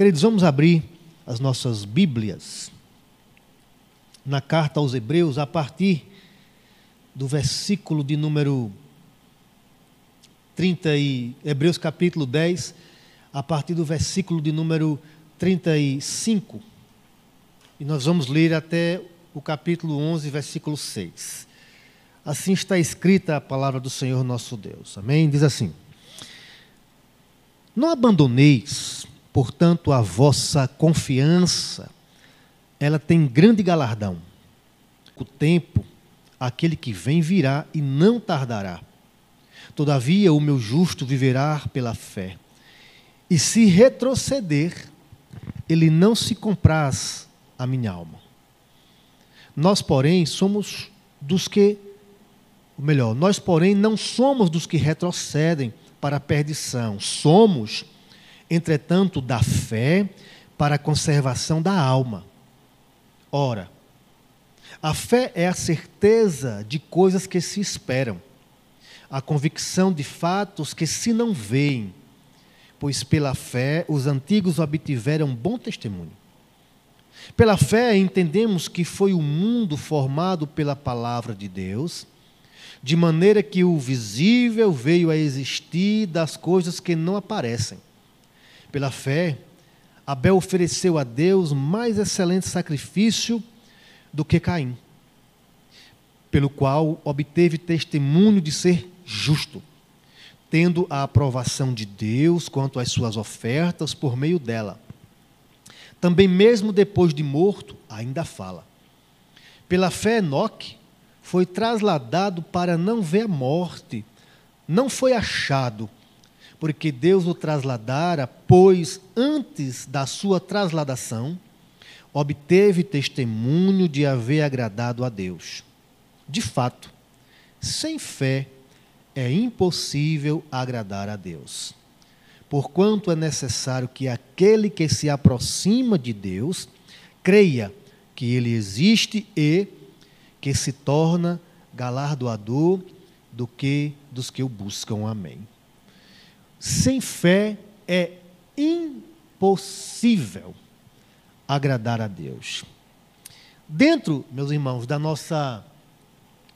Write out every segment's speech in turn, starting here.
Queridos, vamos abrir as nossas Bíblias na carta aos Hebreus, a partir do versículo de número 30 e Hebreus capítulo 10, a partir do versículo de número 35. E nós vamos ler até o capítulo 11, versículo 6. Assim está escrita a palavra do Senhor nosso Deus. Amém? Diz assim: Não abandoneis, portanto, a vossa confiança, ela tem grande galardão. O tempo, aquele que vem virá e não tardará. Todavia, o meu justo viverá pela fé. E se retroceder, ele não se compraz a minha alma. Nós, porém, somos dos que, ou melhor, nós, porém, não somos dos que retrocedem para a perdição. Somos, entretanto, da fé para a conservação da alma. Ora, a fé é a certeza de coisas que se esperam, a convicção de fatos que se não veem pois pela fé os antigos obtiveram bom testemunho. Pela fé entendemos que foi o mundo formado pela palavra de Deus, de maneira que o visível veio a existir das coisas que não aparecem. Pela fé, Abel ofereceu a Deus mais excelente sacrifício do que Caim, pelo qual obteve testemunho de ser justo tendo a aprovação de Deus quanto às suas ofertas por meio dela. Também, mesmo depois de morto, ainda fala. Pela fé, Enoque foi trasladado para não ver a morte, não foi achado, porque Deus o trasladara, pois antes da sua trasladação, obteve testemunho de haver agradado a Deus. De fato, sem fé, é impossível agradar a Deus. Porquanto é necessário que aquele que se aproxima de Deus creia que ele existe e que se torna galardoador do que dos que o buscam. Amém. Sem fé é impossível agradar a Deus. Dentro, meus irmãos, da nossa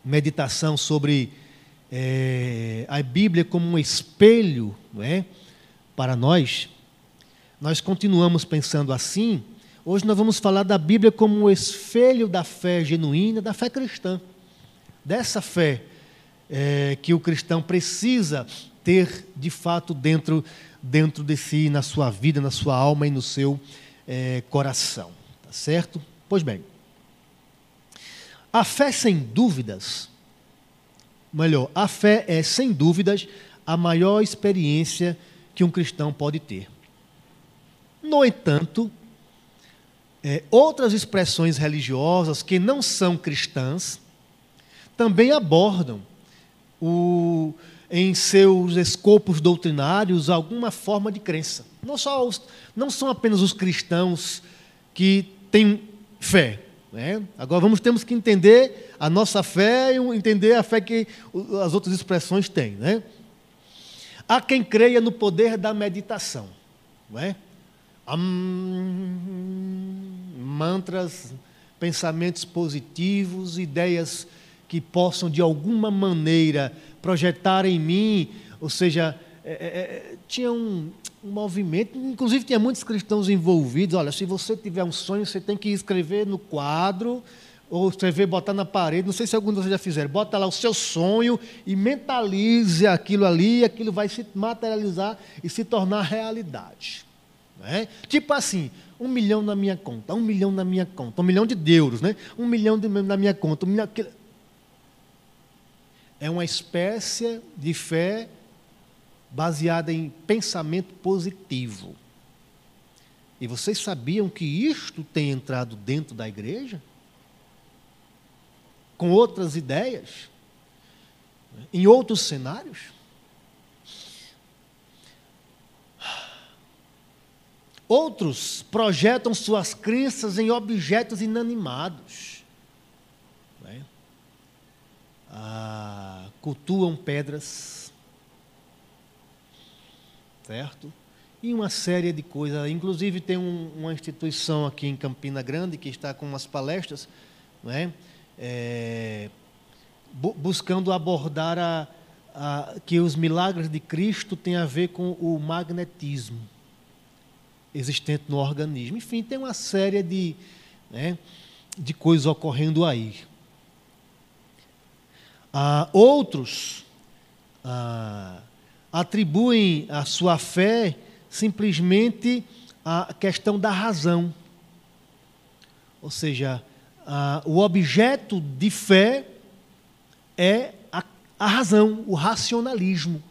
meditação sobre é, a Bíblia como um espelho não é, para nós, nós continuamos pensando assim. Hoje nós vamos falar da Bíblia como um espelho da fé genuína, da fé cristã. Dessa fé é, que o cristão precisa ter de fato dentro, dentro de si, na sua vida, na sua alma e no seu é, coração. Tá certo? Pois bem, a fé sem dúvidas melhor, a fé é, sem dúvidas, a maior experiência que um cristão pode ter. No entanto, é, outras expressões religiosas que não são cristãs também abordam o, em seus escopos doutrinários alguma forma de crença. Não, só os, não são apenas os cristãos que têm fé, né? Agora vamos temos que entender a nossa fé e entender a fé que as outras expressões têm. Né? Há quem creia no poder da meditação. Não é? mantras, pensamentos positivos, ideias que possam de alguma maneira projetar em mim, ou seja, é, é, é tinha um, um movimento, inclusive tinha muitos cristãos envolvidos. Olha, se você tiver um sonho, você tem que escrever no quadro, ou escrever, botar na parede. Não sei se algum de vocês já fizeram. Bota lá o seu sonho e mentalize aquilo ali, e aquilo vai se materializar e se tornar realidade. Né? Tipo assim, um milhão na minha conta, um milhão na minha conta, um milhão de euros, né? um milhão de, na minha conta. Um milhão, é uma espécie de fé baseada em pensamento positivo. E vocês sabiam que isto tem entrado dentro da igreja? Com outras ideias? Em outros cenários? Outros projetam suas crenças em objetos inanimados. É? Ah, cultuam pedras certo? e uma série de coisas. Inclusive, tem um, uma instituição aqui em Campina Grande que está com umas palestras, não é? é bu buscando abordar a, a, que os milagres de Cristo têm a ver com o magnetismo existente no organismo. Enfim, tem uma série de, né, de coisas ocorrendo aí. Ah, outros ah, atribuem a sua fé simplesmente à questão da razão. Ou seja, ah, o objeto de fé é a, a razão, o racionalismo.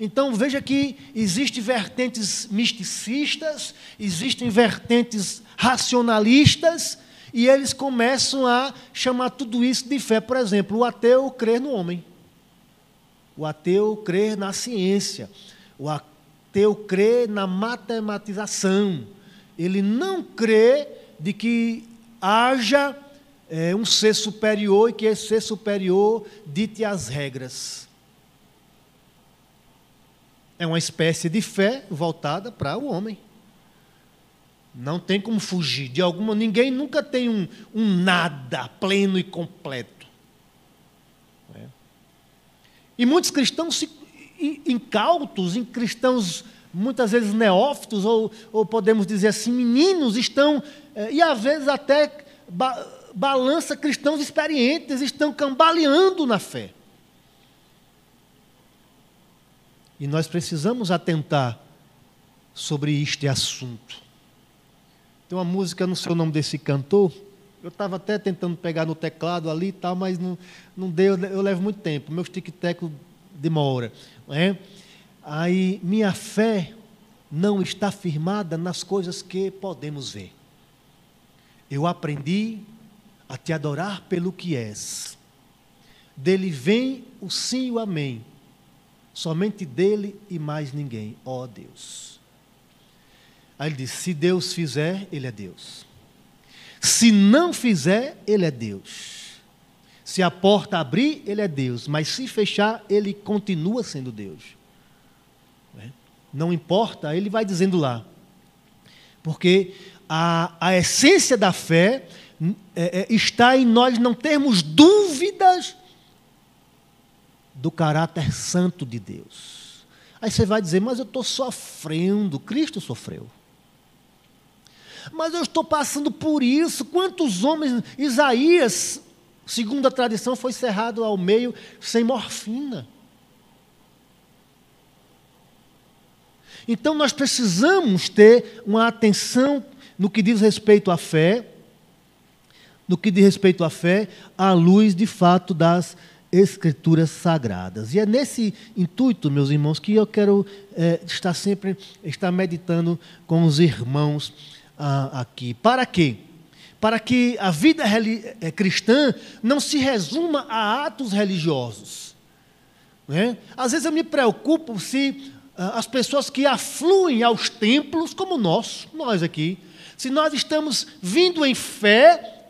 Então veja que existem vertentes misticistas, existem vertentes racionalistas, e eles começam a chamar tudo isso de fé. Por exemplo, o ateu crer no homem. O ateu crer na ciência. O ateu crer na matematização. Ele não crê de que haja é, um ser superior e que esse ser superior dite as regras. É uma espécie de fé voltada para o homem. Não tem como fugir de alguma. Ninguém nunca tem um, um nada pleno e completo. É. E muitos cristãos se, incautos, em cristãos muitas vezes neófitos, ou, ou podemos dizer assim, meninos, estão, é, e às vezes até ba, balança cristãos experientes, estão cambaleando na fé. E nós precisamos atentar sobre este assunto. Tem uma música, não sei o nome desse cantor, eu estava até tentando pegar no teclado ali e tal, mas não, não deu, eu levo muito tempo, meu tic-tac demora. Não é? Aí, minha fé não está firmada nas coisas que podemos ver. Eu aprendi a te adorar pelo que és. Dele vem o sim e o amém Somente dele e mais ninguém, ó oh Deus. Aí ele diz: se Deus fizer, ele é Deus. Se não fizer, ele é Deus. Se a porta abrir, ele é Deus. Mas se fechar, ele continua sendo Deus. Né? Não importa, ele vai dizendo lá. Porque a, a essência da fé é, é, está em nós não termos dúvidas do caráter santo de Deus. Aí você vai dizer, mas eu estou sofrendo, Cristo sofreu. Mas eu estou passando por isso. Quantos homens, Isaías, segundo a tradição, foi cerrado ao meio sem morfina. Então nós precisamos ter uma atenção no que diz respeito à fé, no que diz respeito à fé, à luz de fato das escrituras sagradas. E é nesse intuito, meus irmãos, que eu quero é, estar sempre estar meditando com os irmãos ah, aqui. Para quê? Para que a vida é, cristã não se resuma a atos religiosos. Né? Às vezes eu me preocupo se ah, as pessoas que afluem aos templos, como nós, nós aqui, se nós estamos vindo em fé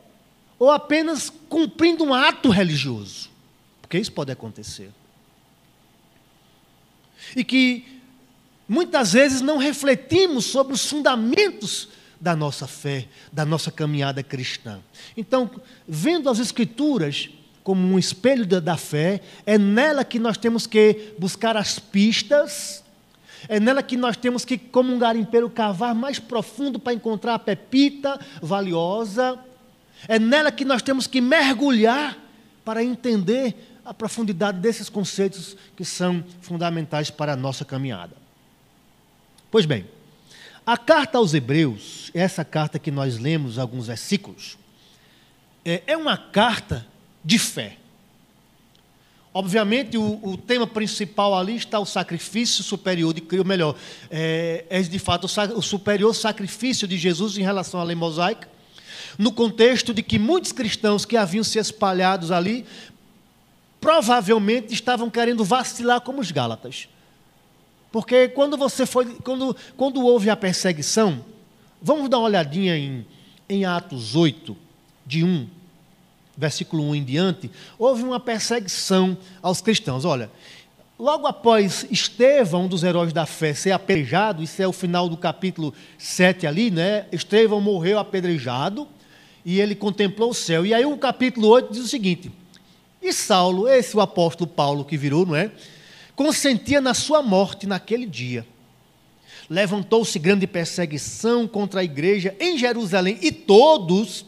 ou apenas cumprindo um ato religioso porque isso pode acontecer. E que muitas vezes não refletimos sobre os fundamentos da nossa fé, da nossa caminhada cristã. Então, vendo as Escrituras como um espelho da, fé, é nela que nós temos que buscar as pistas, é nela que nós temos que, como um garimpeiro, cavar mais profundo para encontrar a pepita valiosa, é nela que nós temos que mergulhar para entender a profundidade desses conceitos que são fundamentais para a nossa caminhada. Pois bem, a carta aos Hebreus, essa carta que nós lemos alguns versículos, é, é uma carta de fé. Obviamente, o, o, tema principal ali está o sacrifício superior de Cristo, melhor, é, é de fato o, o superior sacrifício de Jesus em relação à lei mosaica, no contexto de que muitos cristãos que haviam se espalhados ali provavelmente estavam querendo vacilar como os Gálatas. Porque quando você foi, quando, quando houve a perseguição, vamos dar uma olhadinha em, em Atos 8, de 1, versículo 1 em diante, houve uma perseguição aos cristãos. Olha, logo após Estevão, um dos heróis da fé, ser apedrejado, isso é o final do capítulo 7 ali, né? Estevão morreu apedrejado e ele contemplou o céu. E aí o capítulo 8 diz o seguinte: E Saulo, esse o apóstolo Paulo que virou, não é? Consentia na sua morte naquele dia. Levantou-se grande perseguição contra a igreja em Jerusalém e todos,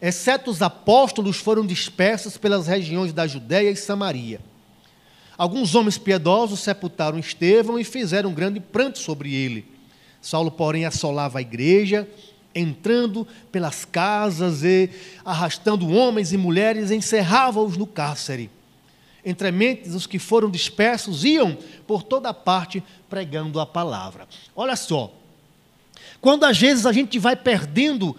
exceto os apóstolos, foram dispersos pelas regiões da Judéia e Samaria. Alguns homens piedosos sepultaram Estevão e fizeram um grande pranto sobre ele. Saulo, porém, assolava a igreja, entrando pelas casas e arrastando homens e mulheres, encerrava-os no cárcere. Entre mentes, os que foram dispersos iam por toda parte pregando a palavra. Olha só, quando às vezes a gente vai perdendo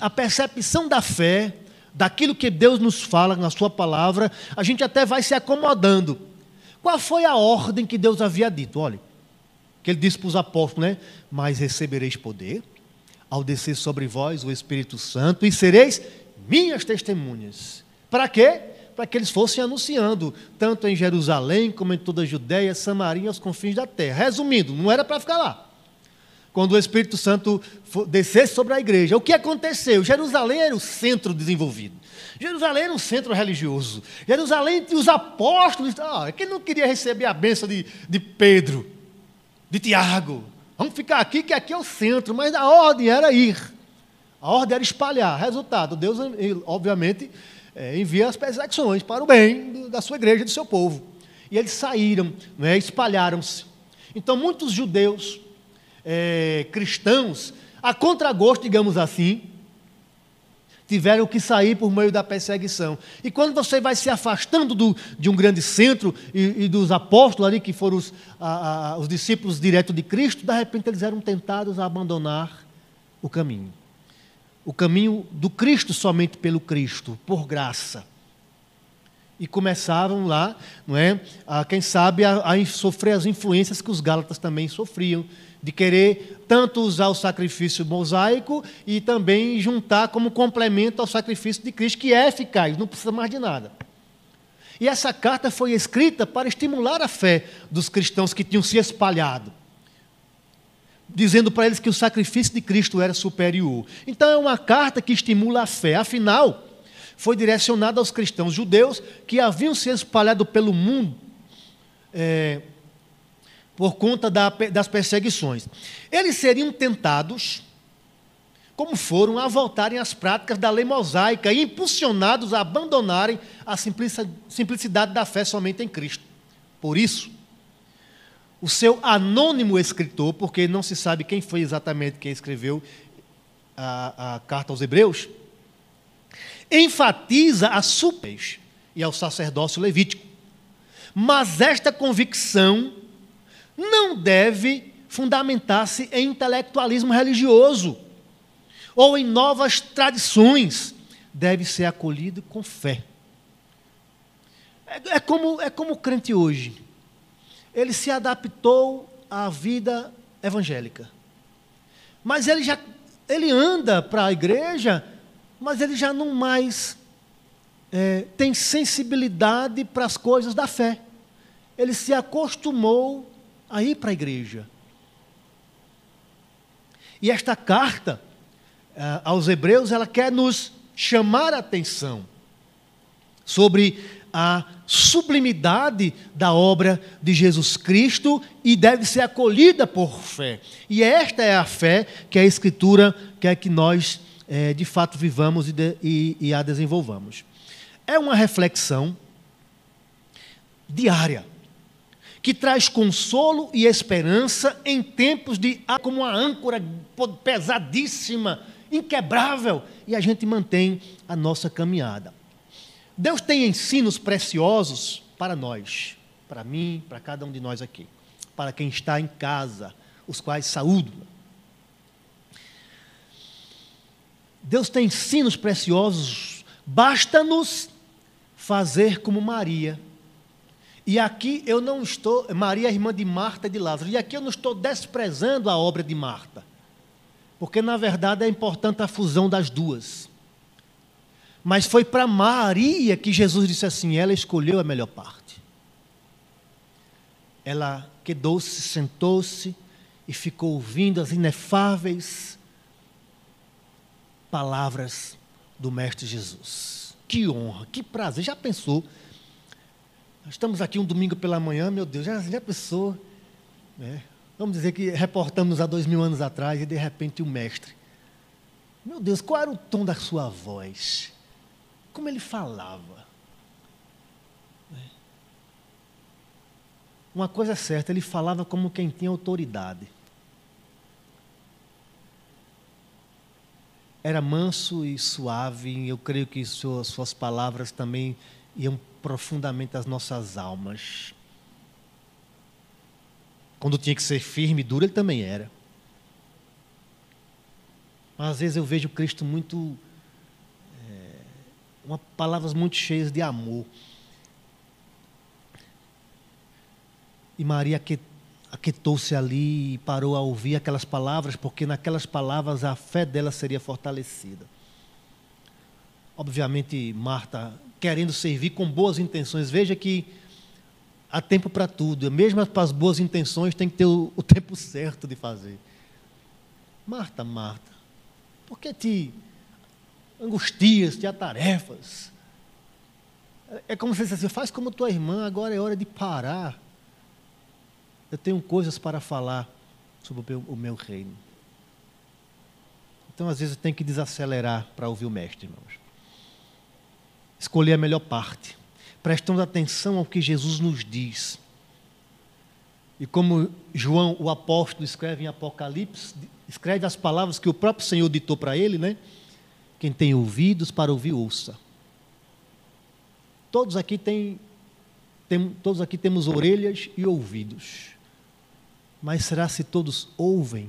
a percepção da fé, daquilo que Deus nos fala na Sua palavra, a gente até vai se acomodando. Qual foi a ordem que Deus havia dito? Olha, que Ele disse para os apóstolos, né? Mas recebereis poder ao descer sobre vós o Espírito Santo e sereis minhas testemunhas. Para quê? Para que eles fossem anunciando, tanto em Jerusalém como em toda a Judéia, Samaria, aos confins da terra. Resumindo, não era para ficar lá quando o Espírito Santo descesse sobre a igreja. O que aconteceu? Jerusalém era o centro desenvolvido. Jerusalém era um centro religioso. Jerusalém os apóstolos. Ah, quem não queria receber a bênção de, de Pedro, de Tiago? Vamos ficar aqui, que aqui é o centro. Mas a ordem era ir. A ordem era espalhar. Resultado, Deus, obviamente, é, envia as perseguições para o bem da sua igreja, do seu povo. E eles saíram, né, espalharam-se. Então, muitos judeus é, cristãos, a contragosto, digamos assim, tiveram que sair por meio da perseguição. E quando você vai se afastando do, de um grande centro e, e, dos apóstolos ali, que foram os, a, a, os discípulos diretos de Cristo, de repente eles eram tentados a abandonar o caminho. O caminho do Cristo somente pelo Cristo, por graça. E começavam lá, não é, a, quem sabe, a, a sofrer as influências que os Gálatas também sofriam, de querer tanto usar o sacrifício mosaico e também juntar como complemento ao sacrifício de Cristo, que é eficaz, não precisa mais de nada. E essa carta foi escrita para estimular a fé dos cristãos que tinham se espalhado, dizendo para eles que o sacrifício de Cristo era superior. Então é uma carta que estimula a fé. Afinal, foi direcionada aos cristãos judeus que haviam se espalhado pelo mundo. É, por conta da, das perseguições. Eles seriam tentados, como foram, a voltarem às práticas da lei mosaica e impulsionados a abandonarem a simplicidade da fé somente em Cristo. Por isso, o seu anônimo escritor, porque não se sabe quem foi exatamente quem escreveu a, a carta aos Hebreus, enfatiza a supes e ao sacerdócio levítico. Mas esta convicção não deve fundamentar-se em intelectualismo religioso ou em novas tradições. Deve ser acolhido com fé. É, é, como, é como o crente hoje. Ele se adaptou à vida evangélica. Mas ele já ele anda para a igreja, mas ele já não mais é, tem sensibilidade para as coisas da fé. Ele se acostumou a ir para a igreja. E esta carta uh, aos Hebreus, ela quer nos chamar a atenção sobre a sublimidade da obra de Jesus Cristo e deve ser acolhida por fé. E esta é a fé que a Escritura quer que nós, é, de fato, vivamos e, de, e, e a desenvolvamos. É uma reflexão diária que traz consolo e esperança em tempos de como uma âncora pesadíssima, inquebrável, e a gente mantém a nossa caminhada. Deus tem ensinos preciosos para nós, para mim, para cada um de nós aqui, para quem está em casa, os quais saúdo. Deus tem ensinos preciosos, basta-nos fazer como Maria, e aqui eu não estou, Maria, irmã de Marta e de Lázaro, e aqui eu não estou desprezando a obra de Marta, porque na verdade é importante a fusão das duas. Mas foi para Maria que Jesus disse assim: ela escolheu a melhor parte. ela quedou-se, sentou-se e ficou ouvindo as inefáveis palavras do Mestre Jesus. Que honra, que prazer. Já pensou? Estamos aqui um domingo pela manhã, meu Deus, já, já pensou? Né? Vamos dizer que reportamos há dois mil anos atrás e de repente o Mestre. Meu Deus, qual era o tom da sua voz? Como ele falava? Uma coisa é certa, ele falava como quem tinha autoridade. Era manso e suave, eu creio que suas, suas palavras também iam profundamente às nossas almas. Quando tinha que ser firme e duro, ele também era. Mas às vezes eu vejo Cristo muito. Uma, palavras muito cheias de amor. E Maria aquietou-se ali e parou a ouvir aquelas palavras, porque naquelas palavras a fé dela seria fortalecida. Obviamente, Marta, querendo servir com boas intenções, veja que há tempo para tudo, mesmo para as boas intenções, tem que ter o, o tempo certo de fazer. Marta, Marta, por que te angustias, te atarefas? É como se você dissesse, faz como tua irmã, agora é hora de parar eu tenho coisas para falar sobre o meu, o meu reino. Então, às vezes, tenho que desacelerar para ouvir o Mestre, irmãos. Escolher a melhor parte, prestando atenção ao que Jesus nos diz. E como João, o apóstolo, escreve em Apocalipse, escreve as palavras que o próprio Senhor ditou para ele, né? Quem tem ouvidos para ouvir, ouça. Todos aqui têm, tem, todos aqui temos orelhas e ouvidos. Mas será se todos ouvem?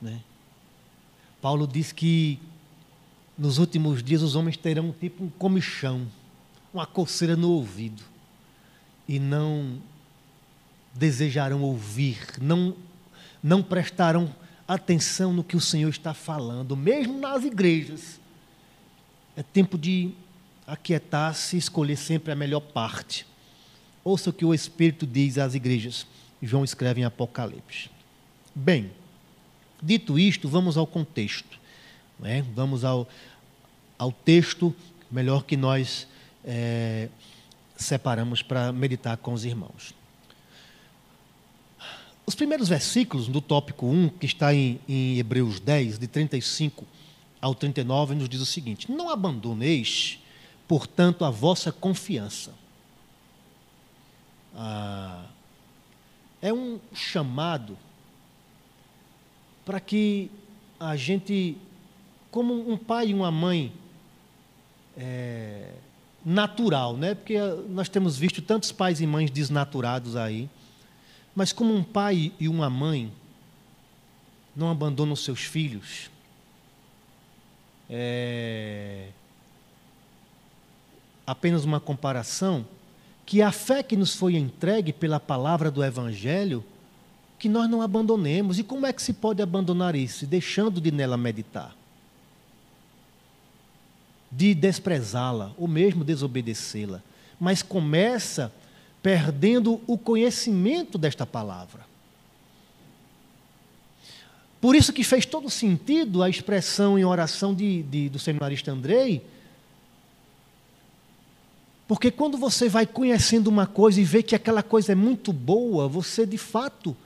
Né? Paulo diz que nos últimos dias os homens terão tipo um comichão, uma coceira no ouvido, e não desejarão ouvir, não, não prestarão atenção no que o Senhor está falando, mesmo nas igrejas. É tempo de aquietar-se e escolher sempre a melhor parte. Ouça o que o Espírito diz às igrejas. João escreve em Apocalipse. Bem, dito isto, vamos ao contexto. Né? Vamos ao, ao texto, melhor que nós é, separamos para meditar com os irmãos. Os primeiros versículos do tópico 1, que está em, em Hebreus 10, de 35 ao 39, nos diz o seguinte: Não abandoneis, portanto, a vossa confiança ah, é um chamado para que a gente, como um pai e uma mãe é, natural, né? Porque nós temos visto tantos pais e mães desnaturados aí, mas como um pai e uma mãe não abandonam seus filhos, é, apenas uma comparação, que a fé que nos foi entregue pela palavra do Evangelho, que nós não abandonemos. E como é que se pode abandonar isso? Deixando de nela meditar. De desprezá-la, ou mesmo desobedecê-la. Mas começa perdendo o conhecimento desta palavra. Por isso que fez todo sentido a expressão em oração de, de, do seminarista Andrei, porque quando você vai conhecendo uma coisa e vê que aquela coisa é muito boa, você de fato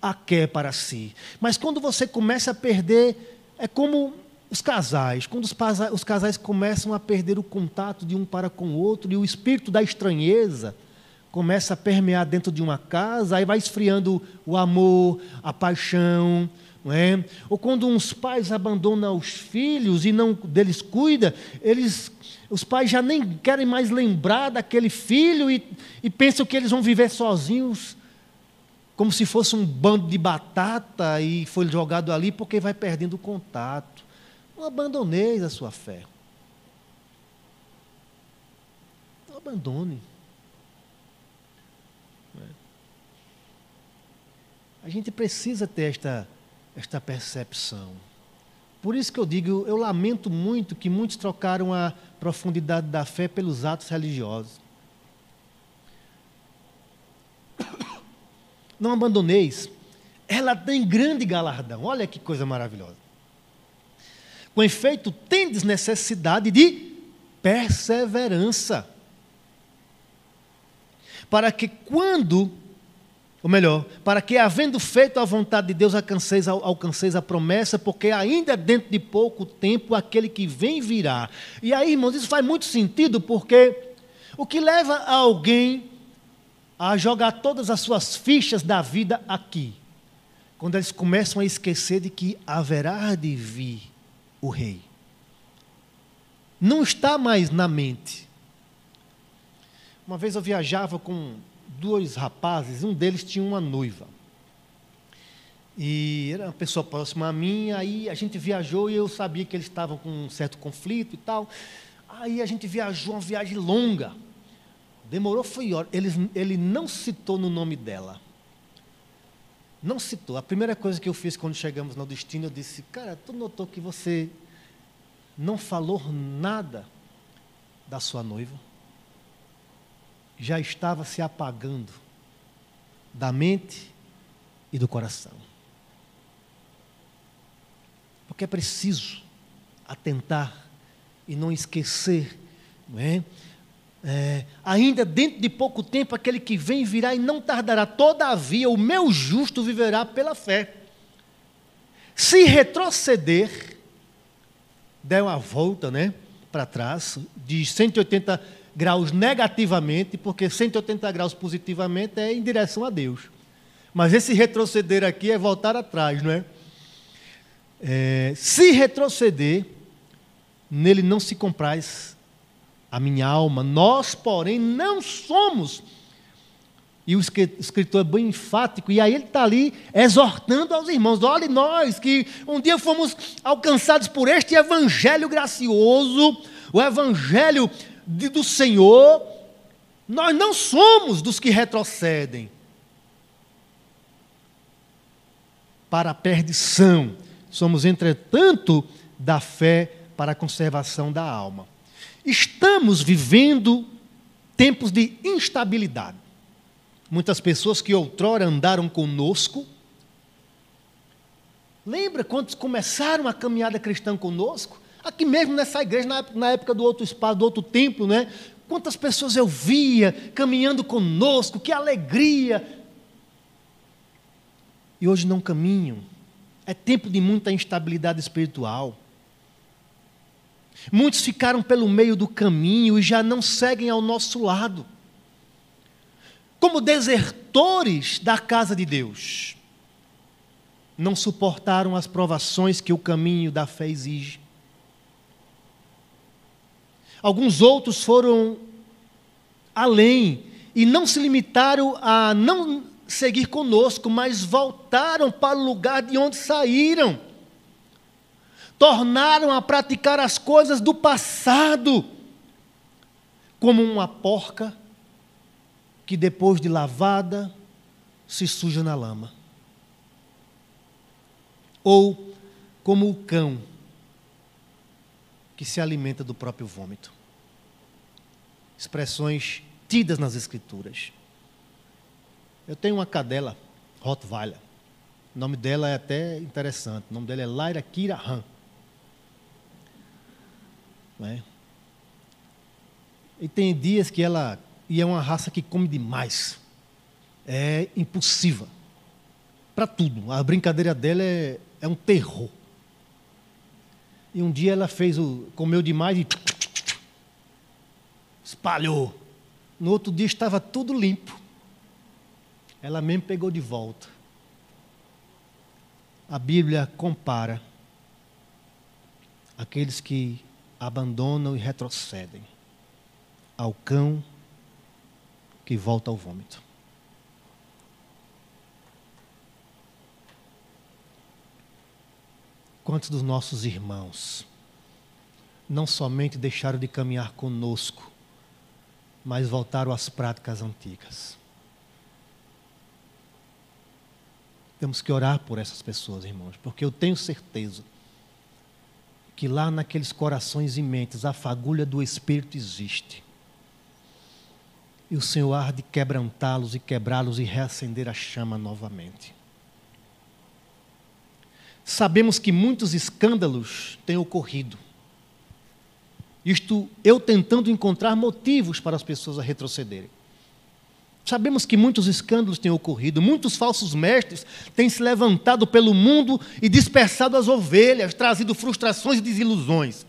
a quer para si. Mas quando você começa a perder, é como os casais, quando os, os casais começam a perder o contato de um para com o outro e o espírito da estranheza começa a permear dentro de uma casa, aí vai esfriando o amor, a paixão, não é? Ou quando uns pais abandonam os filhos e não deles cuida, eles os pais já nem querem mais lembrar daquele filho e, e pensam que eles vão viver sozinhos, como se fosse um bando de batata e foi jogado ali porque vai perdendo o contato. Não abandoneis a sua fé. Não abandone. A gente precisa ter esta, esta percepção. Por isso que eu digo, eu lamento muito que muitos trocaram a profundidade da fé pelos atos religiosos. não abandoneis. Ela tem grande galardão. Olha que coisa maravilhosa. Com efeito, tendes necessidade de perseverança. Para que quando, ou melhor, para que havendo feito a vontade de Deus, alcanceis, alcanceis a promessa, porque ainda dentro de pouco tempo aquele que vem virá. E aí, irmãos, isso faz muito sentido, porque o que leva alguém a jogar todas as suas fichas da vida aqui? Quando eles começam a esquecer de que haverá de vir o rei. Não está mais na mente. Uma vez eu viajava com dois rapazes, um deles tinha uma noiva. E era uma pessoa próxima a mim, aí a gente viajou e eu sabia que eles estavam com um certo conflito e tal. Aí a gente viajou uma viagem longa. Demorou, foi hora. Ele, ele não citou no nome dela. Não citou. A primeira coisa que eu fiz quando chegamos no destino, eu disse: Cara, tu notou que você não falou nada da sua noiva? Já estava se apagando da mente e do coração. Porque é preciso atentar e não esquecer, não é? É, ainda dentro de pouco tempo, aquele que vem virá e não tardará. Todavia, o meu justo viverá pela fé. Se retroceder, der uma volta né, para trás, de 180 graus negativamente, porque 180 graus positivamente é em direção a Deus. Mas esse retroceder aqui é voltar atrás, não é? é se retroceder, nele não se compraz a minha alma. Nós, porém, não somos. E o escritor é bem enfático, e aí ele está ali exortando aos irmãos: olhe, nós que um dia fomos alcançados por este evangelho gracioso, o evangelho de, do Senhor, nós não somos dos que retrocedem para a perdição, somos, entretanto, da fé para a conservação da alma. Estamos vivendo tempos de instabilidade. Muitas pessoas que outrora andaram conosco, lembra quando começaram a caminhada cristã conosco? Aqui mesmo nessa igreja, na época do outro espaço, do outro templo, né? Quantas pessoas eu via caminhando conosco, que alegria! E hoje não caminham. É tempo de muita instabilidade espiritual. Muitos ficaram pelo meio do caminho e já não seguem ao nosso lado. Como desertores da casa de Deus. Não suportaram as provações que o caminho da fé exige. Alguns outros foram além e não se limitaram a não seguir conosco, mas voltaram para o lugar de onde saíram tornaram a praticar as coisas do passado, como uma porca que depois de lavada se suja na lama. Ou como o cão que se alimenta do próprio vômito. Expressões tidas nas Escrituras. Eu tenho uma cadela, Rottweiler. O nome dela é até interessante. O nome dela é Lyra Kira Han. Né? E tem dias que ela. E é uma raça que come demais. É impulsiva. Para tudo. A brincadeira dela é, é um terror. E um dia ela fez o. comeu demais e. espalhou. No outro dia estava tudo limpo. Ela mesmo pegou de volta. A Bíblia compara aqueles que abandonam e retrocedem ao cão que volta ao vômito. Quantos dos nossos irmãos não somente deixaram de caminhar conosco, mas voltaram às práticas antigas? Temos que orar por essas pessoas, irmãos, porque eu tenho certeza que lá naqueles corações e mentes a fagulha do Espírito existe. e o Senhor há de quebrantá-los e quebrá-los e reacender a chama novamente. Sabemos que muitos escândalos têm ocorrido. Isto eu tentando encontrar motivos para as pessoas a retrocederem. Sabemos que muitos escândalos têm ocorrido, muitos falsos mestres têm se levantado pelo mundo e dispersado as ovelhas, trazido frustrações e desilusões.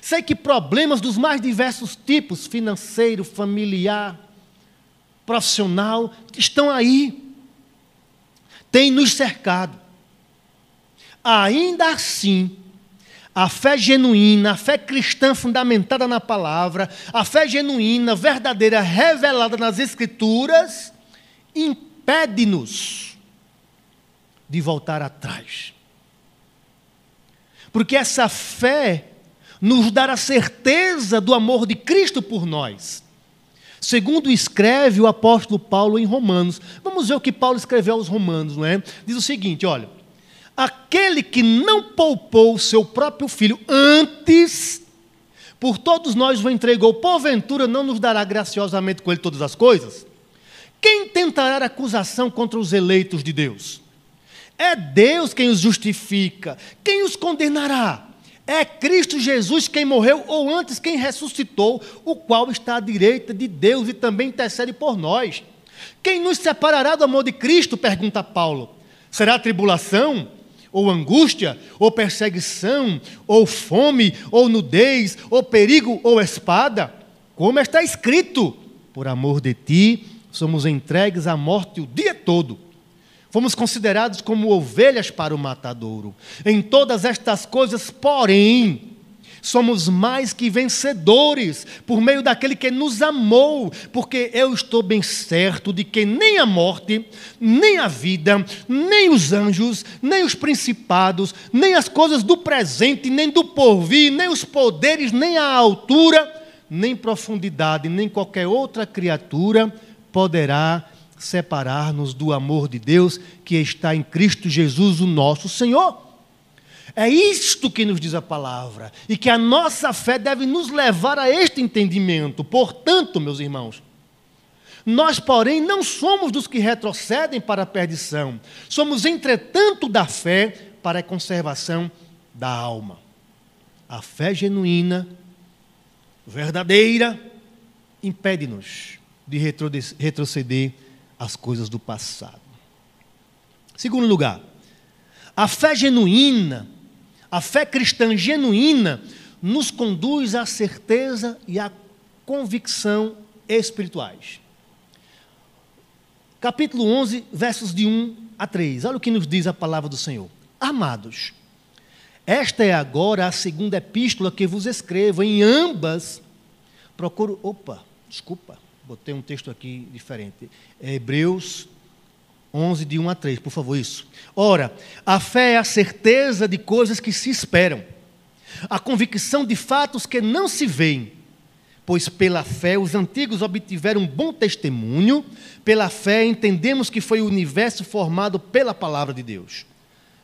Sei que problemas dos mais diversos tipos financeiro, familiar, profissional estão aí, têm nos cercado. Ainda assim, a fé genuína, a fé cristã fundamentada na palavra, a fé genuína, verdadeira, revelada nas Escrituras, impede-nos de voltar atrás. Porque essa fé nos dá a certeza do amor de Cristo por nós. Segundo escreve o apóstolo Paulo em Romanos. Vamos ver o que Paulo escreveu aos Romanos, não é? Diz o seguinte: olha aquele que não poupou seu próprio filho antes, por todos nós o entregou, porventura não nos dará graciosamente com ele todas as coisas? Quem tentará acusação contra os eleitos de Deus? É Deus quem os justifica. Quem os condenará? É Cristo Jesus quem morreu, ou antes quem ressuscitou, o qual está à direita de Deus e também intercede por nós. Quem nos separará do amor de Cristo? Pergunta Paulo. Será tribulação? Ou angústia, ou perseguição, ou fome, ou nudez, ou perigo, ou espada, como está escrito: por amor de ti, somos entregues à morte o dia todo. Fomos considerados como ovelhas para o matadouro. Em todas estas coisas, porém, somos mais que vencedores por meio daquele que nos amou, porque eu estou bem certo de que nem a morte, nem a vida, nem os anjos, nem os principados, nem as coisas do presente, nem do porvir, nem os poderes, nem a altura, nem profundidade, nem qualquer outra criatura poderá separar-nos do amor de Deus que está em Cristo Jesus, o nosso Senhor. É isto que nos diz a palavra. E que a nossa fé deve nos levar a este entendimento. Portanto, meus irmãos, nós, porém, não somos dos que retrocedem para a perdição. Somos, entretanto, da fé para a conservação da alma. A fé genuína, verdadeira, impede-nos de retroceder às coisas do passado. Segundo lugar, a fé genuína a fé cristã genuína nos conduz à certeza e à convicção espirituais. Capítulo 11, versos de 1 a 3. Olha o que nos diz a palavra do Senhor. Amados, esta é agora a segunda epístola que vos escrevo. Em ambas, procuro. Opa, desculpa, botei um texto aqui diferente. É Hebreus 11, de 1 a 3, por favor, isso. Ora, a fé é a certeza de coisas que se esperam, a convicção de fatos que não se veem. Pois pela fé os antigos obtiveram um bom testemunho, pela fé entendemos que foi o universo formado pela palavra de Deus.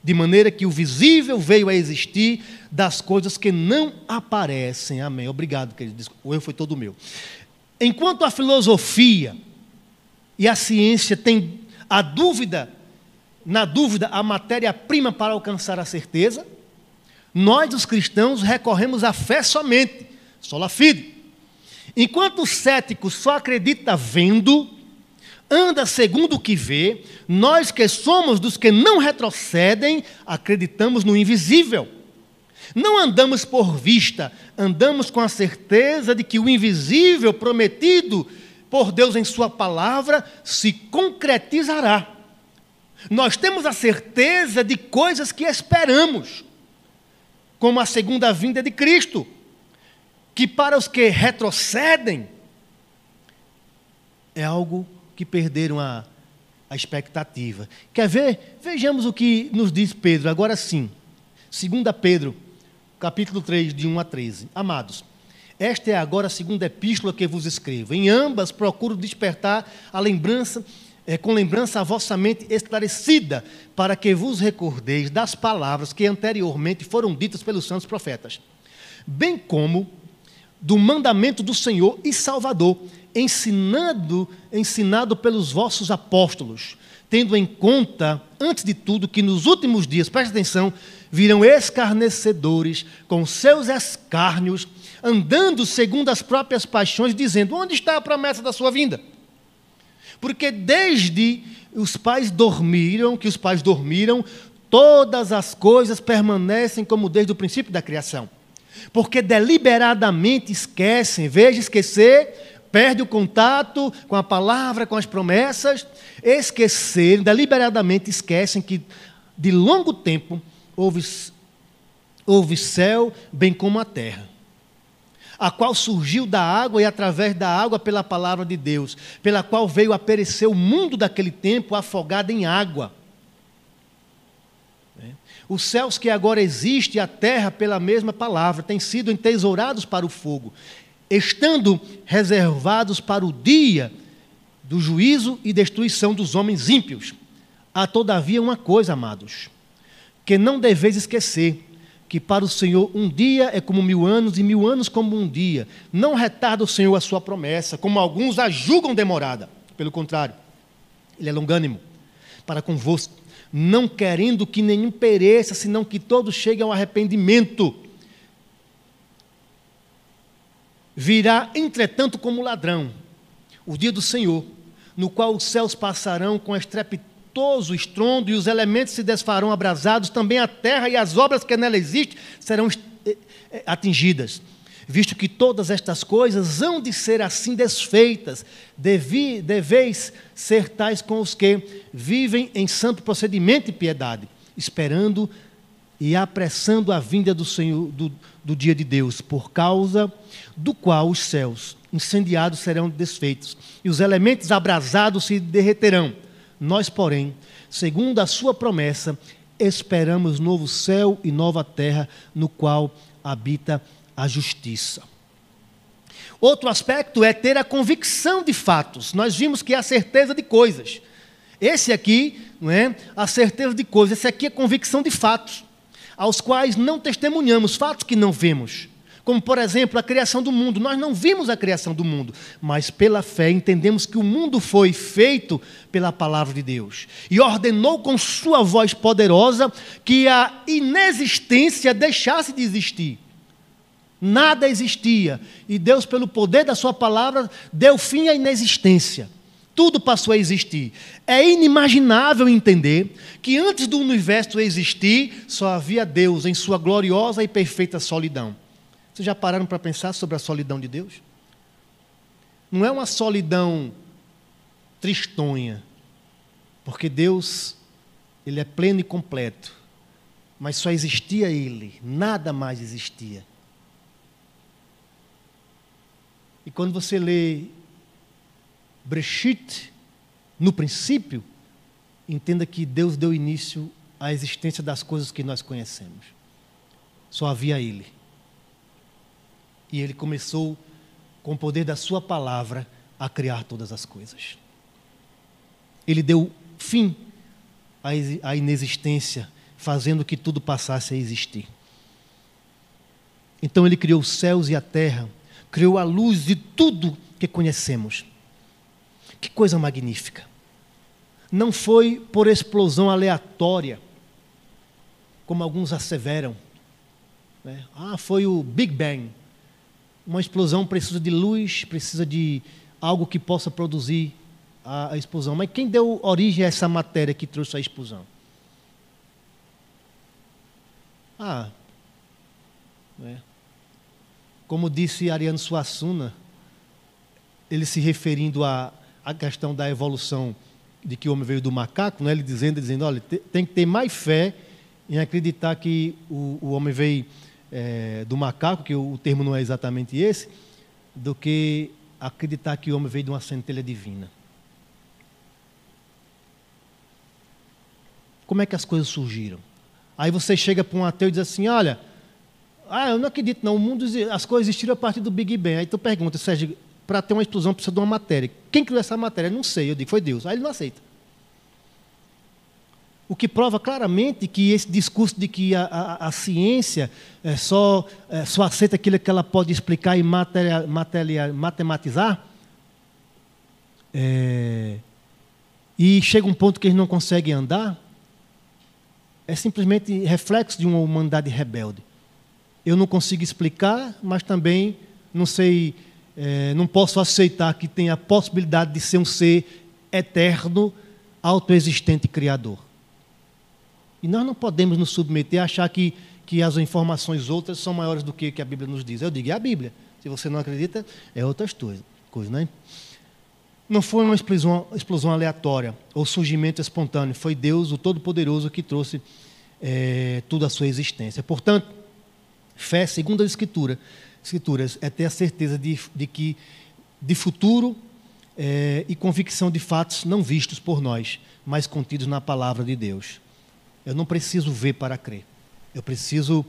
De maneira que o visível veio a existir das coisas que não aparecem. Amém. Obrigado, querido. O erro foi todo meu. Enquanto a filosofia e a ciência têm a dúvida, na dúvida, a matéria-prima para alcançar a certeza. Nós, os cristãos, recorremos à fé somente, sola fide. Enquanto o cético só acredita vendo, anda segundo o que vê, nós que somos dos que não retrocedem, acreditamos no invisível. Não andamos por vista, andamos com a certeza de que o invisível prometido por Deus em Sua palavra se concretizará. Nós temos a certeza de coisas que esperamos, como a segunda vinda de Cristo, que para os que retrocedem é algo que perderam a, a expectativa. Quer ver? Vejamos o que nos diz Pedro, agora sim. 2 Pedro, capítulo 3, de 1 a 13. Amados, esta é agora a segunda epístola que vos escrevo. Em ambas procuro despertar a lembrança, é, com lembrança a vossa mente esclarecida, para que vos recordeis das palavras que anteriormente foram ditas pelos santos profetas, bem como do mandamento do Senhor e Salvador, ensinando, ensinado pelos vossos apóstolos, tendo em conta, antes de tudo, que nos últimos dias, preste atenção, virão escarnecedores com seus escárnios, andando segundo as próprias paixões, dizendo: Onde está a promessa da sua vinda? Porque desde os pais dormiram, que os pais dormiram, todas as coisas permanecem como desde o princípio da criação. Porque deliberadamente esquecem, veja, esquecer, perde o contato com a palavra, com as promessas, esquecer, deliberadamente esquecem que de longo tempo houve, houve céu, bem como a terra a qual surgiu da água e através da água pela palavra de Deus, pela qual veio a perecer o mundo daquele tempo afogado em água. É. Os céus que agora existem e a terra, pela mesma palavra, têm sido entesourados para o fogo, estando reservados para o dia do juízo e destruição dos homens ímpios. Há, todavia, uma coisa, amados, que não deveis esquecer: que para o Senhor um dia é como mil anos e mil anos como um dia. Não retarda o Senhor a sua promessa, como alguns a julgam demorada. Pelo contrário, Ele é longânimo para convosco, não querendo que nenhum pereça, senão que todos cheguem ao arrependimento. Virá, entretanto, como ladrão, o dia do Senhor, no qual os céus passarão com estrepitoso espantoso estrondo, e os elementos se desfarão abrasados, também a terra e as obras que nela existem serão eh, eh, atingidas. Visto que todas estas coisas hão de ser assim desfeitas, devi, deveis ser tais com os que vivem em santo procedimento e piedade, esperando e apressando a vinda do Senhor, do, do dia de Deus, por causa do qual os céus incendiados serão desfeitos, e os elementos abrasados se derreterão nós, porém, segundo a sua promessa, esperamos novo céu e nova terra, no qual habita a justiça. Outro aspecto é ter a convicção de fatos. Nós vimos que é a certeza de coisas. Esse aqui, não é? A certeza de coisas. Esse aqui é a convicção de fatos, aos quais não testemunhamos, fatos que não vemos como por exemplo a criação do mundo. Nós não vimos a criação do mundo, mas pela fé entendemos que o mundo foi feito pela palavra de Deus e ordenou com sua voz poderosa que a inexistência deixasse de existir. Nada existia e Deus, pelo poder da Sua palavra, deu fim à inexistência. Tudo passou a existir. É inimaginável entender que antes do universo existir, só havia Deus em Sua gloriosa e perfeita solidão. Vocês já pararam para pensar sobre a solidão de Deus? Não é uma solidão tristonha, porque Deus, Ele é pleno e completo, mas só existia Ele, nada mais existia. E quando você lê Brechit, no princípio, entenda que Deus deu início à existência das coisas que nós conhecemos. Só havia Ele. E ele começou, com o poder da sua palavra, a criar todas as coisas. Ele deu fim à inexistência, fazendo que tudo passasse a existir. Então ele criou os céus e a terra, criou a luz de tudo que conhecemos. Que coisa magnífica. Não foi por explosão aleatória, como alguns asseveram. Né? Ah, foi o Big Bang uma explosão precisa de luz, precisa de algo que possa produzir a, a explosão. Mas quem deu origem a essa matéria que trouxe a explosão? Ah, é. como disse Ariano Suassuna, ele se referindo à, à questão da evolução de que o homem veio do macaco, né? ele dizendo, dizendo, olha, tem que ter mais fé em acreditar que o, o homem veio é, do macaco, que o, termo não é exatamente esse, do que acreditar que o homem veio de uma centelha divina. Como é que as coisas surgiram? Aí você chega para um ateu e diz assim: Olha, ah, eu não acredito, não. O mundo, as coisas existiram a partir do Big Bang. Aí tu pergunta, Sérgio, para ter uma explosão precisa de uma matéria. Quem criou essa matéria? Não sei. Eu digo, foi Deus. Aí ele não aceita. O que prova claramente que esse discurso de que a, a, a ciência é só, é, só aceita aquilo que ela pode explicar e matematizar, é, e chega um ponto que eles não conseguem andar, é simplesmente reflexo de uma humanidade rebelde. Eu não consigo explicar, mas também não sei, é, não posso aceitar que tenha a possibilidade de ser um ser eterno, autoexistente criador. E nós não podemos nos submeter a achar que, que as informações outras são maiores do que, que a Bíblia nos diz. Eu digo, é a Bíblia. Se você não acredita, é outras coisas, coisa, né? Não foi uma explosão, explosão aleatória ou surgimento espontâneo. Foi Deus, o Todo-Poderoso, que trouxe é, tudo a sua existência. Portanto, fé, segundo as Escritura, Escrituras, é ter a certeza de, de que de futuro é, e convicção de fatos não vistos por nós, mas contidos na palavra de Deus. Eu não preciso ver para crer. Eu preciso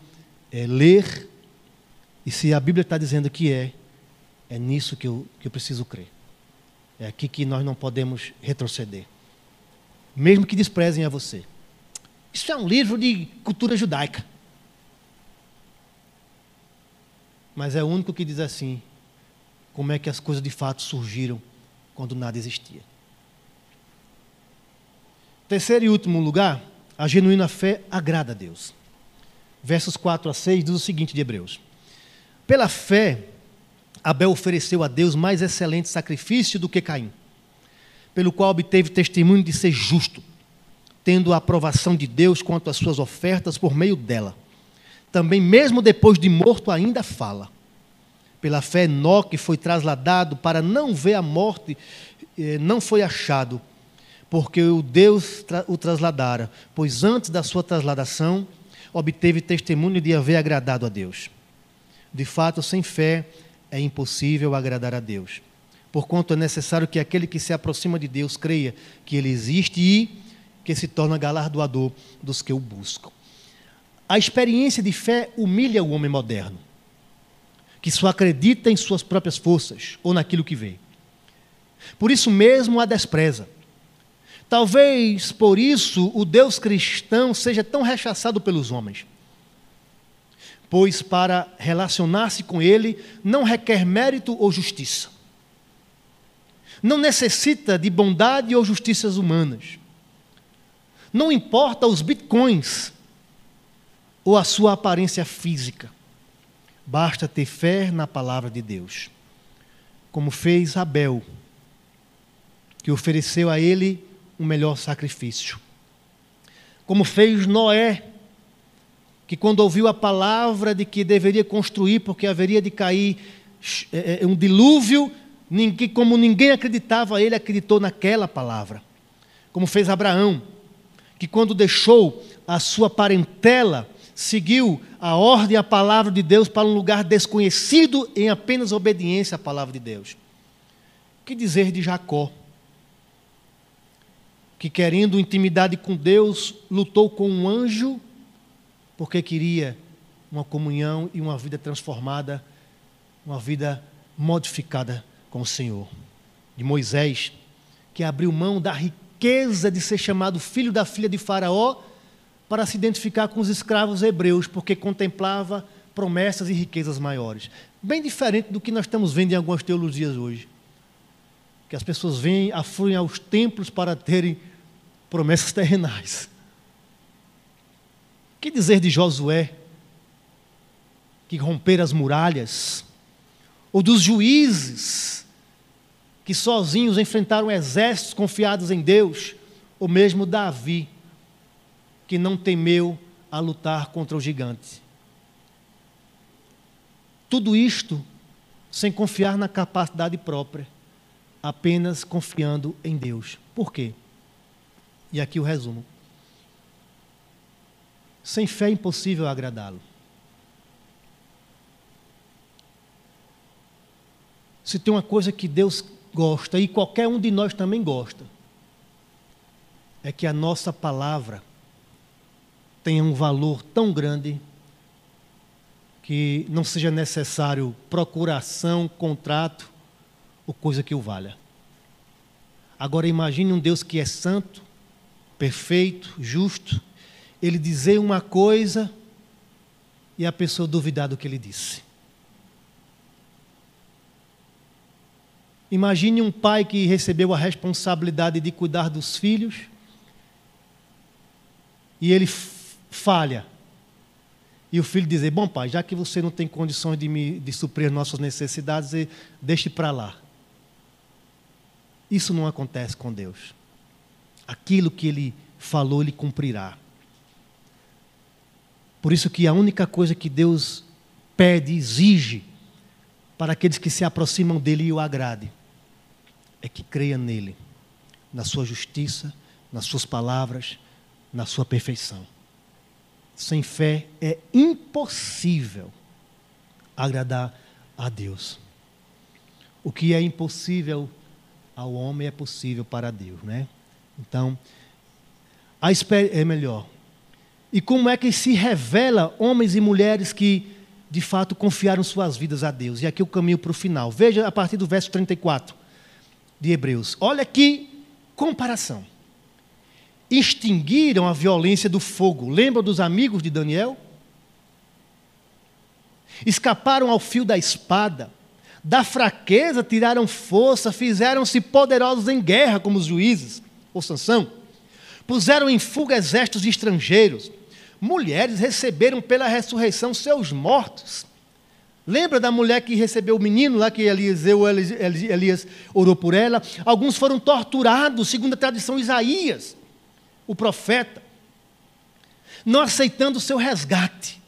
é, ler, e se a Bíblia está dizendo que é, é nisso que eu, que eu preciso crer. É aqui que nós não podemos retroceder. Mesmo que desprezem a você. Isso é um livro de cultura judaica. Mas é o único que diz assim: como é que as coisas de fato surgiram quando nada existia. Terceiro e último lugar, a genuína fé agrada a Deus. Versos 4 a 6 diz o seguinte de Hebreus: Pela fé, Abel ofereceu a Deus mais excelente sacrifício do que Caim, pelo qual obteve testemunho de ser justo, tendo a aprovação de Deus quanto às suas ofertas por meio dela. Também, mesmo depois de morto, ainda fala. Pela fé, Enoque foi trasladado para não ver a morte, eh, não foi achado, porque o Deus o trasladara, pois antes da sua trasladação obteve testemunho de haver agradado a Deus. De fato, sem fé é impossível agradar a Deus, porquanto é necessário que aquele que se aproxima de Deus creia que Ele existe e que se torna galardoador dos que o buscam. A experiência de fé humilha o homem moderno que só acredita em suas próprias forças ou naquilo que vê. Por isso mesmo a despreza. Talvez por isso o Deus cristão seja tão rechaçado pelos homens. Pois para relacionar-se com Ele não requer mérito ou justiça. Não necessita de bondade ou justiças humanas. Não importa os bitcoins ou a sua aparência física. Basta ter fé na palavra de Deus. Como fez Abel, que ofereceu a ele um melhor sacrifício. Como fez Noé, que quando ouviu a palavra de que deveria construir, porque haveria de cair é, é, um dilúvio, como ninguém acreditava, ele acreditou naquela palavra. Como fez Abraão, que quando deixou a sua parentela, seguiu a ordem e a palavra de Deus para um lugar desconhecido em apenas obediência à palavra de Deus. O que dizer de Jacó? Que querendo intimidade com Deus, lutou com um anjo porque queria uma comunhão e uma vida transformada, uma vida modificada com o Senhor. De Moisés, que abriu mão da riqueza de ser chamado filho da filha de Faraó para se identificar com os escravos hebreus, porque contemplava promessas e riquezas maiores. Bem diferente do que nós estamos vendo em algumas teologias hoje. Que as pessoas vêm, afluem aos templos para terem promessas terrenais. Que dizer de Josué, que romper as muralhas? Ou dos juízes, que sozinhos enfrentaram exércitos confiados em Deus? Ou mesmo Davi, que não temeu a lutar contra o gigante. Tudo isto sem confiar na capacidade própria, apenas confiando em Deus. Por quê? E aqui o resumo. Sem fé é impossível agradá-lo. Se tem uma coisa que Deus gosta, e qualquer um de nós também gosta, é que a nossa palavra tenha um valor tão grande que não seja necessário procuração, contrato ou coisa que o valha. Agora imagine um Deus que é santo, perfeito, justo, ele dizer uma coisa e a pessoa duvidar do que ele disse. Imagine um pai que recebeu a responsabilidade de cuidar dos filhos e ele falha. E o filho dizer: Bom, pai, já que você não tem condições de, me, de suprir nossas necessidades, deixe para lá. Isso não acontece com Deus. Aquilo que ele falou, ele cumprirá. Por isso que a única coisa que Deus pede, exige, para aqueles que se aproximam dele e o agrade, é que creia nele, na sua justiça, nas suas palavras, na sua perfeição. Sem fé é impossível agradar a Deus. O que é impossível ao homem é possível para Deus, né? Então, a é melhor. E como é que se revela homens e mulheres que de fato confiaram suas vidas a Deus? E aqui o caminho para o final. Veja a partir do verso 34 de Hebreus. Olha que comparação. Extinguiram a violência do fogo. Lembra dos amigos de Daniel? Escaparam ao fio da espada. Da fraqueza tiraram força, fizeram-se poderosos em guerra, como os juízes, ou Sansão. Puseram em fuga exércitos estrangeiros. Mulheres receberam pela ressurreição seus mortos. Lembra da mulher que recebeu o menino lá, que Elias orou por ela? Alguns foram torturados, segundo a tradição Isaías, o profeta, não aceitando o seu resgate.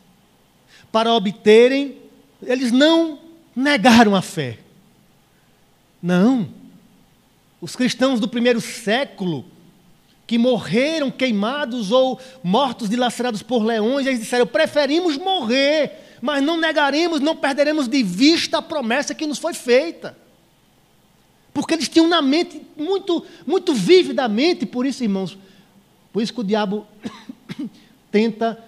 Para obterem, eles não negaram a fé. Não. Os cristãos do primeiro século, que morreram queimados ou mortos dilacerados por leões, eles disseram: preferimos morrer mas não negaremos, não perderemos de vista a promessa que nos foi feita. Porque eles tinham na mente, muito, muito vividamente, por isso, irmãos, por isso que o diabo tenta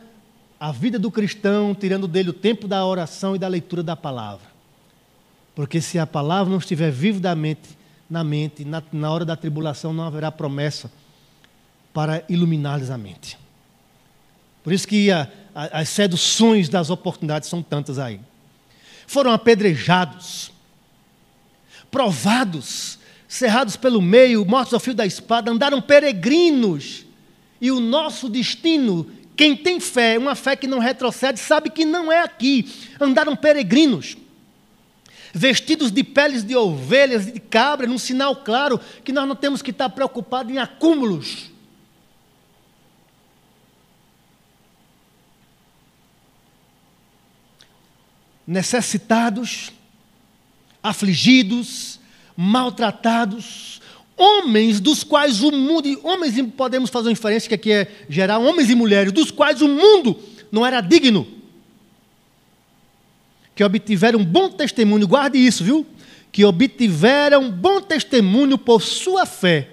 a vida do cristão, tirando dele o tempo da oração e da leitura da palavra. Porque se a palavra não estiver vividamente na mente, na, na hora da tribulação, não haverá promessa para iluminar-lhes a mente. Por isso que a, as seduções das oportunidades são tantas aí. Foram apedrejados, provados, cerrados pelo meio, mortos ao fio da espada, andaram peregrinos. E o nosso destino, quem tem fé, uma fé que não retrocede, sabe que não é aqui. Andaram peregrinos, vestidos de peles de ovelhas e de cabra, num sinal claro que nós não temos que estar preocupados em acúmulos. Necessitados, afligidos, maltratados, homens dos quais o mundo, homens podemos fazer uma inferência que aqui é geral, homens e mulheres dos quais o mundo não era digno, que obtiveram bom testemunho, guarde isso, viu? Que obtiveram bom testemunho por sua fé.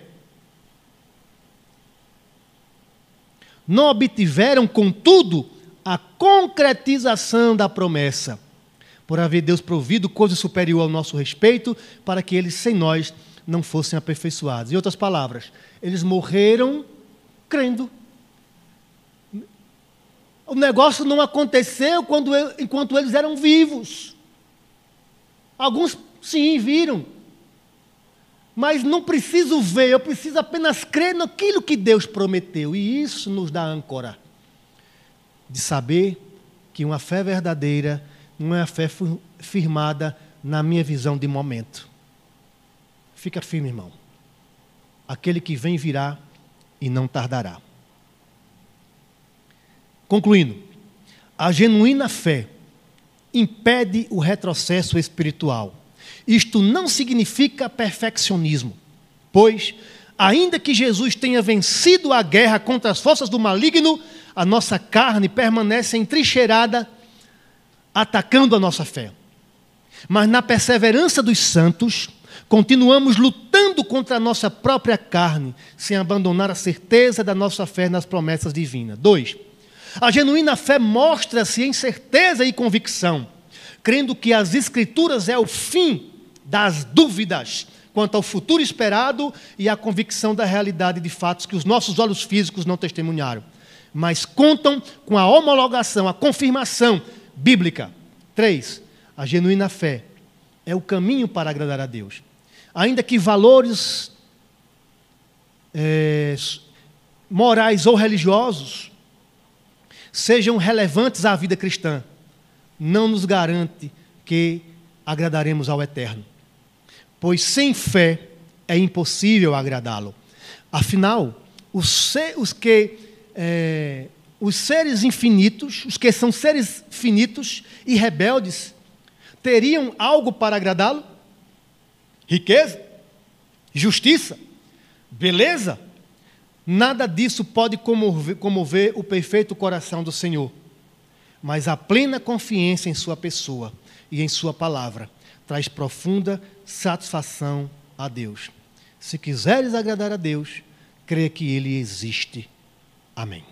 Não obtiveram, contudo, a concretização da promessa por haver Deus provido coisa superior ao nosso respeito, para que eles, sem nós, não fossem aperfeiçoados. Em outras palavras, eles morreram crendo. O negócio não aconteceu quando, enquanto eles eram vivos. Alguns, sim, viram. Mas não preciso ver, eu preciso apenas crer naquilo que Deus prometeu. E isso nos dá âncora de saber que uma fé verdadeira não é a fé firmada na minha visão de momento. Fica firme, irmão. Aquele que vem virá e não tardará. Concluindo, a genuína fé impede o retrocesso espiritual. Isto não significa perfeccionismo, pois, ainda que Jesus tenha vencido a guerra contra as forças do maligno, a nossa carne permanece entrincheirada atacando a nossa fé. Mas na perseverança dos santos, continuamos lutando contra a nossa própria carne, sem abandonar a certeza da nossa fé nas promessas divinas. Dois, a genuína fé mostra-se em certeza e convicção, crendo que as Escrituras é o fim das dúvidas quanto ao futuro esperado e à convicção da realidade de fatos que os nossos olhos físicos não testemunharam, mas contam com a homologação, a confirmação bíblica. Três, a genuína fé é o caminho para agradar a Deus. Ainda que valores é, morais ou religiosos sejam relevantes à vida cristã, não nos garante que agradaremos ao Eterno. Pois sem fé é impossível agradá-lo. Afinal, os, os que é, os seres infinitos, os que são seres finitos e rebeldes, teriam algo para agradá-lo? Riqueza? Justiça? Beleza? Nada disso pode comover, comover o perfeito coração do Senhor, mas a plena confiança em Sua pessoa e em Sua palavra traz profunda satisfação a Deus. Se quiseres agradar a Deus, crê que Ele existe. Amém.